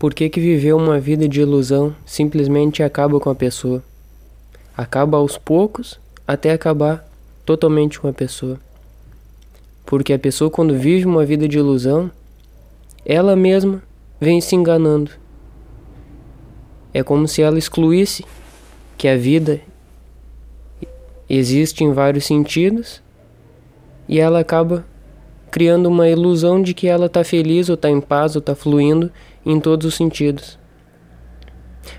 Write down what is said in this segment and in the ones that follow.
Por que, que viver uma vida de ilusão simplesmente acaba com a pessoa? Acaba aos poucos até acabar totalmente com a pessoa. Porque a pessoa, quando vive uma vida de ilusão, ela mesma vem se enganando. É como se ela excluísse que a vida existe em vários sentidos e ela acaba criando uma ilusão de que ela está feliz ou está em paz ou está fluindo em todos os sentidos.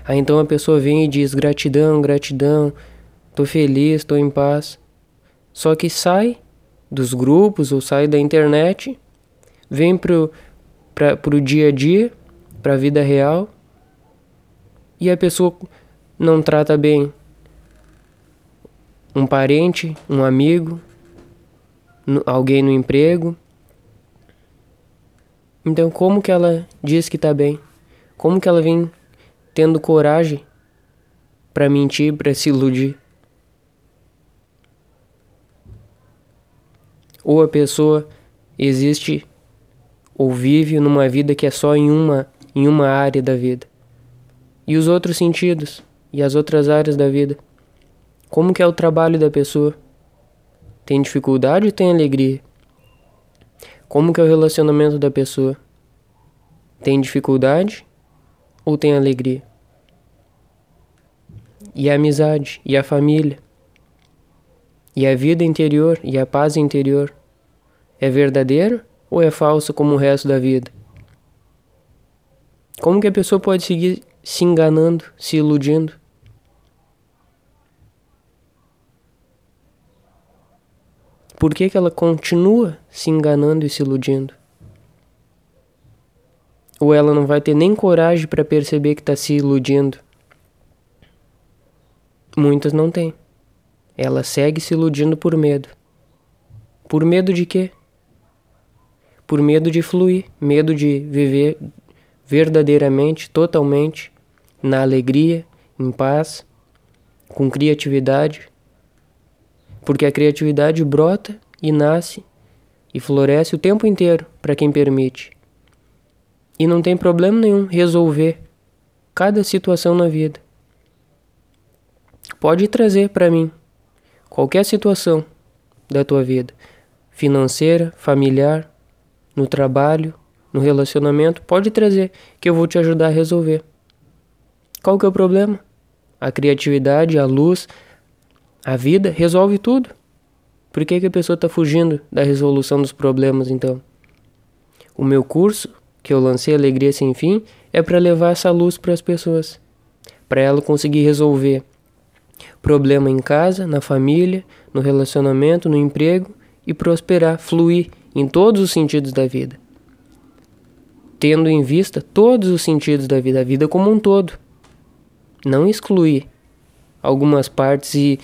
Aí então a pessoa vem e diz gratidão, gratidão, tô feliz, tô em paz. Só que sai dos grupos ou sai da internet, vem pro, pra, pro dia a dia, pra vida real, e a pessoa não trata bem um parente, um amigo, alguém no emprego, então, como que ela diz que tá bem? Como que ela vem tendo coragem para mentir, para se iludir? Ou a pessoa existe ou vive numa vida que é só em uma em uma área da vida. E os outros sentidos e as outras áreas da vida? Como que é o trabalho da pessoa? Tem dificuldade ou tem alegria? Como que é o relacionamento da pessoa? Tem dificuldade ou tem alegria? E a amizade, e a família, e a vida interior, e a paz interior, é verdadeiro ou é falso como o resto da vida? Como que a pessoa pode seguir se enganando, se iludindo? Por que, que ela continua se enganando e se iludindo? Ou ela não vai ter nem coragem para perceber que está se iludindo? Muitas não têm. Ela segue se iludindo por medo. Por medo de quê? Por medo de fluir, medo de viver verdadeiramente, totalmente, na alegria, em paz, com criatividade, porque a criatividade brota e nasce e floresce o tempo inteiro para quem permite. E não tem problema nenhum resolver cada situação na vida. Pode trazer para mim qualquer situação da tua vida, financeira, familiar, no trabalho, no relacionamento, pode trazer que eu vou te ajudar a resolver. Qual que é o problema? A criatividade, a luz, a vida resolve tudo. Por que, que a pessoa está fugindo da resolução dos problemas então? O meu curso, que eu lancei Alegria Sem Fim, é para levar essa luz para as pessoas, para ela conseguir resolver problema em casa, na família, no relacionamento, no emprego e prosperar, fluir em todos os sentidos da vida. Tendo em vista todos os sentidos da vida, a vida como um todo. Não excluir algumas partes e,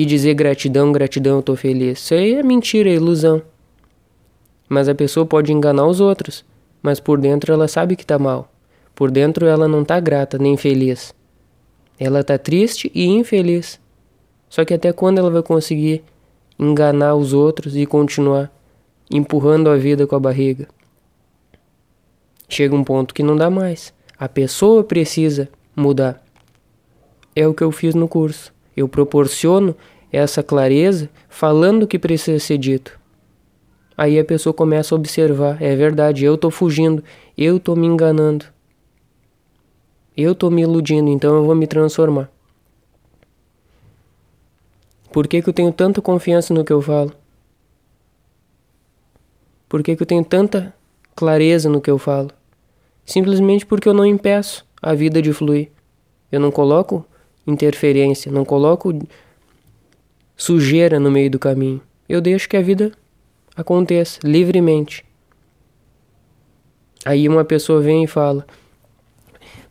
e dizer gratidão, gratidão, eu tô feliz. Isso aí é mentira, é ilusão. Mas a pessoa pode enganar os outros, mas por dentro ela sabe que tá mal. Por dentro ela não tá grata nem feliz. Ela tá triste e infeliz. Só que até quando ela vai conseguir enganar os outros e continuar empurrando a vida com a barriga? Chega um ponto que não dá mais. A pessoa precisa mudar. É o que eu fiz no curso. Eu proporciono essa clareza falando o que precisa ser dito. Aí a pessoa começa a observar, é verdade, eu estou fugindo, eu estou me enganando. Eu estou me iludindo, então eu vou me transformar. Por que, que eu tenho tanta confiança no que eu falo? Por que, que eu tenho tanta clareza no que eu falo? Simplesmente porque eu não impeço a vida de fluir. Eu não coloco interferência, não coloco sujeira no meio do caminho. Eu deixo que a vida aconteça livremente. Aí uma pessoa vem e fala: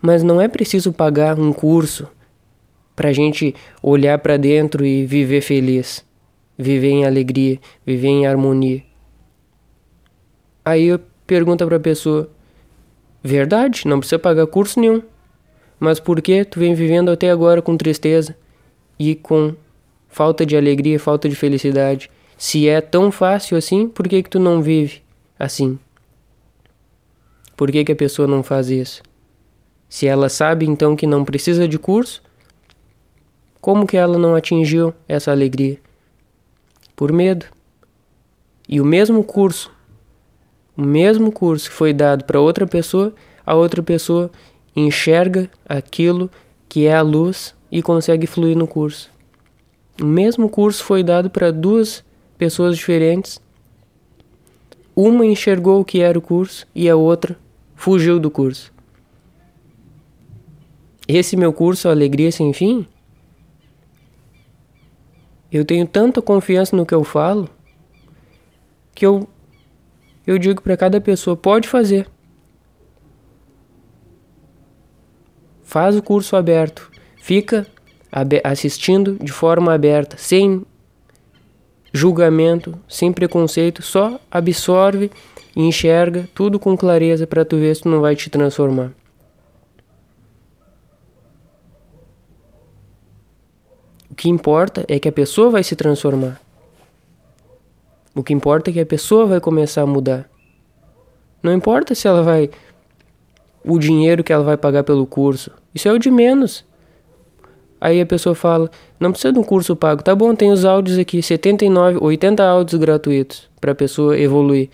Mas não é preciso pagar um curso para a gente olhar para dentro e viver feliz, viver em alegria, viver em harmonia. Aí eu pergunto para a pessoa: Verdade, não precisa pagar curso nenhum. Mas por que tu vem vivendo até agora com tristeza e com falta de alegria, falta de felicidade? Se é tão fácil assim, por que que tu não vive assim? Por que, que a pessoa não faz isso? Se ela sabe então que não precisa de curso, como que ela não atingiu essa alegria? Por medo. E o mesmo curso, o mesmo curso que foi dado para outra pessoa, a outra pessoa enxerga aquilo que é a luz e consegue fluir no curso. O mesmo curso foi dado para duas pessoas diferentes. Uma enxergou o que era o curso e a outra fugiu do curso. Esse meu curso, Alegria Sem Fim, eu tenho tanta confiança no que eu falo que eu, eu digo para cada pessoa: pode fazer. Faz o curso aberto. Fica assistindo de forma aberta, sem julgamento, sem preconceito, só absorve e enxerga tudo com clareza para tu ver se tu não vai te transformar. O que importa é que a pessoa vai se transformar. O que importa é que a pessoa vai começar a mudar. Não importa se ela vai o dinheiro que ela vai pagar pelo curso. Isso é o de menos. Aí a pessoa fala: "Não precisa de um curso pago. Tá bom, tem os áudios aqui, 79, 80 áudios gratuitos para a pessoa evoluir.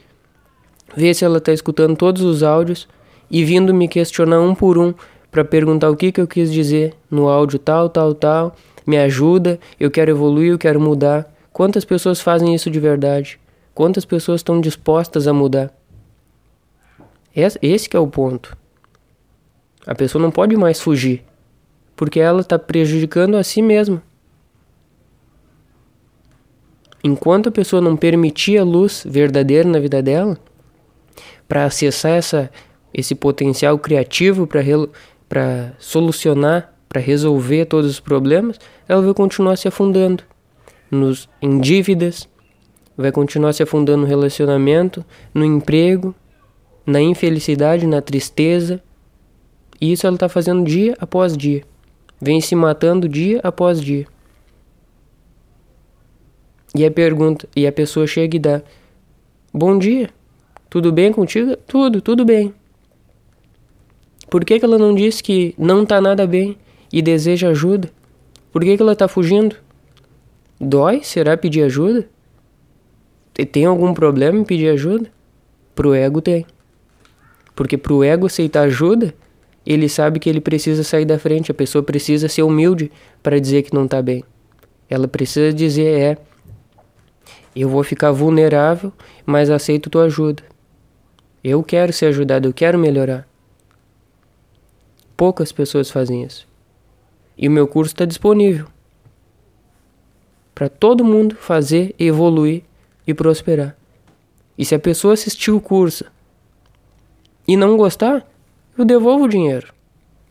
Ver se ela tá escutando todos os áudios e vindo me questionar um por um para perguntar o que que eu quis dizer no áudio tal, tal, tal. Me ajuda, eu quero evoluir, eu quero mudar. Quantas pessoas fazem isso de verdade? Quantas pessoas estão dispostas a mudar? Esse que é o ponto. A pessoa não pode mais fugir, porque ela está prejudicando a si mesma. Enquanto a pessoa não permitir a luz verdadeira na vida dela, para acessar essa, esse potencial criativo para solucionar, para resolver todos os problemas, ela vai continuar se afundando nos, em dívidas, vai continuar se afundando no relacionamento, no emprego, na infelicidade, na tristeza, e isso ela está fazendo dia após dia. Vem se matando dia após dia. E a pergunta, e a pessoa chega e dá: Bom dia, tudo bem contigo? Tudo, tudo bem. Por que, que ela não disse que não está nada bem e deseja ajuda? Por que, que ela está fugindo? Dói? Será pedir ajuda? Tem algum problema em pedir ajuda? Pro ego tem. Porque pro ego aceitar ajuda, ele sabe que ele precisa sair da frente, a pessoa precisa ser humilde para dizer que não está bem. Ela precisa dizer é eu vou ficar vulnerável, mas aceito tua ajuda. Eu quero ser ajudado, eu quero melhorar. Poucas pessoas fazem isso. E o meu curso está disponível para todo mundo fazer, evoluir e prosperar. E se a pessoa assistir o curso e não gostar, eu devolvo o dinheiro.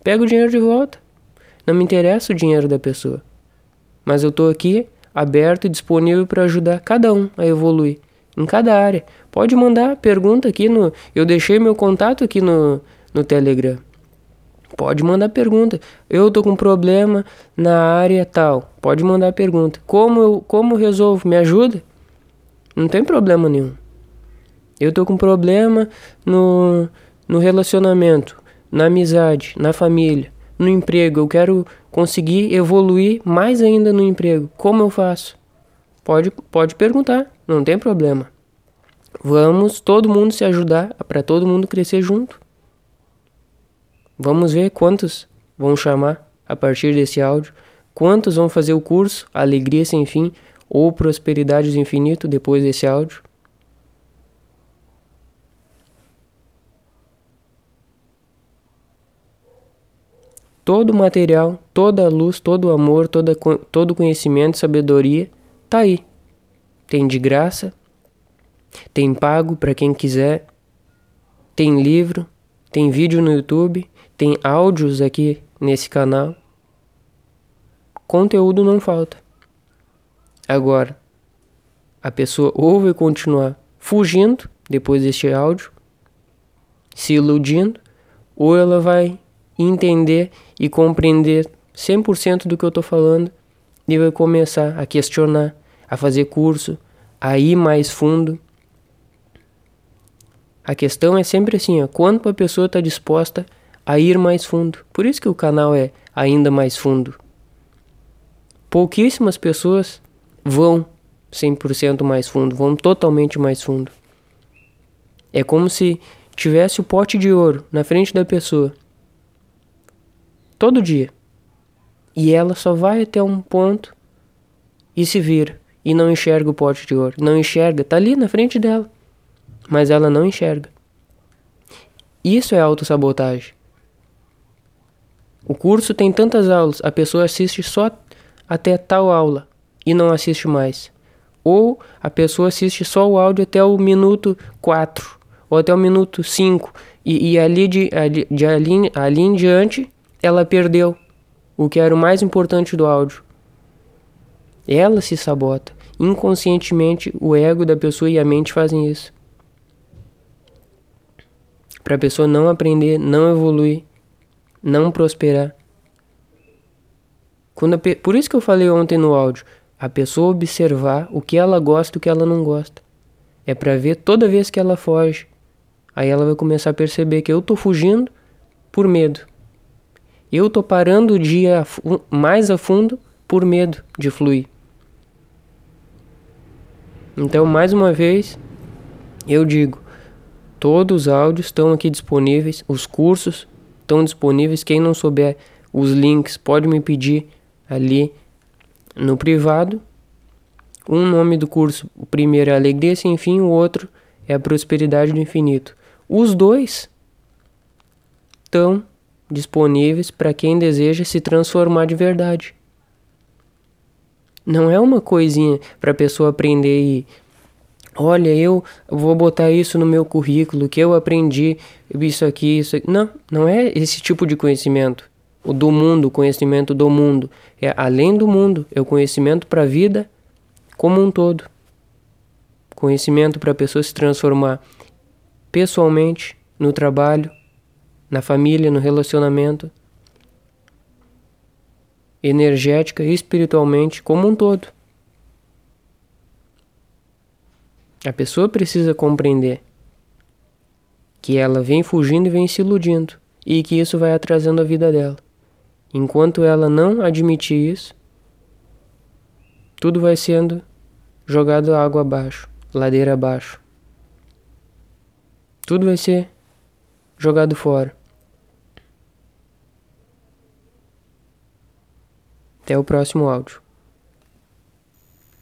Pego o dinheiro de volta. Não me interessa o dinheiro da pessoa. Mas eu estou aqui aberto e disponível para ajudar cada um a evoluir em cada área. Pode mandar pergunta aqui no. Eu deixei meu contato aqui no, no Telegram. Pode mandar pergunta. Eu tô com problema na área tal. Pode mandar pergunta. Como eu como resolvo? Me ajuda? Não tem problema nenhum. Eu tô com problema no no relacionamento, na amizade, na família, no emprego. Eu quero conseguir evoluir mais ainda no emprego. Como eu faço? Pode, pode perguntar, não tem problema. Vamos todo mundo se ajudar para todo mundo crescer junto. Vamos ver quantos vão chamar a partir desse áudio, quantos vão fazer o curso Alegria Sem Fim ou Prosperidade do Infinito depois desse áudio. Todo o material, toda a luz, todo o amor, toda, todo o conhecimento, sabedoria, tá aí. Tem de graça, tem pago para quem quiser, tem livro, tem vídeo no YouTube, tem áudios aqui nesse canal. Conteúdo não falta. Agora, a pessoa ou vai continuar fugindo depois deste áudio, se iludindo, ou ela vai entender e compreender 100% do que eu estou falando e vai começar a questionar, a fazer curso, a ir mais fundo. A questão é sempre assim, ó, quanto a pessoa está disposta a ir mais fundo. Por isso que o canal é ainda mais fundo. Pouquíssimas pessoas vão 100% mais fundo, vão totalmente mais fundo. É como se tivesse o pote de ouro na frente da pessoa. Todo dia. E ela só vai até um ponto e se vira e não enxerga o pote de ouro. Não enxerga, tá ali na frente dela. Mas ela não enxerga. Isso é autossabotagem. O curso tem tantas aulas, a pessoa assiste só até tal aula e não assiste mais. Ou a pessoa assiste só o áudio até o minuto 4 ou até o minuto 5 e, e ali, de, ali, de ali, ali em diante ela perdeu o que era o mais importante do áudio. Ela se sabota. Inconscientemente, o ego da pessoa e a mente fazem isso. Para a pessoa não aprender, não evoluir, não prosperar. Quando pe... Por isso que eu falei ontem no áudio, a pessoa observar o que ela gosta e o que ela não gosta. É para ver toda vez que ela foge. Aí ela vai começar a perceber que eu tô fugindo por medo. Eu tô parando de ir mais a fundo por medo de fluir. Então, mais uma vez, eu digo: todos os áudios estão aqui disponíveis, os cursos estão disponíveis. Quem não souber os links, pode me pedir ali no privado. Um nome do curso, o primeiro é Alegria Sem Fim, o outro é a Prosperidade do Infinito. Os dois estão disponíveis para quem deseja se transformar de verdade. Não é uma coisinha para a pessoa aprender e olha, eu vou botar isso no meu currículo, que eu aprendi isso aqui, isso aqui. Não, não é esse tipo de conhecimento. O do mundo, o conhecimento do mundo. É além do mundo, é o conhecimento para a vida como um todo. Conhecimento para a pessoa se transformar pessoalmente, no trabalho, na família, no relacionamento, energética e espiritualmente como um todo. A pessoa precisa compreender que ela vem fugindo e vem se iludindo e que isso vai atrasando a vida dela. Enquanto ela não admitir isso, tudo vai sendo jogado água abaixo, ladeira abaixo. Tudo vai ser jogado fora. Até o próximo áudio.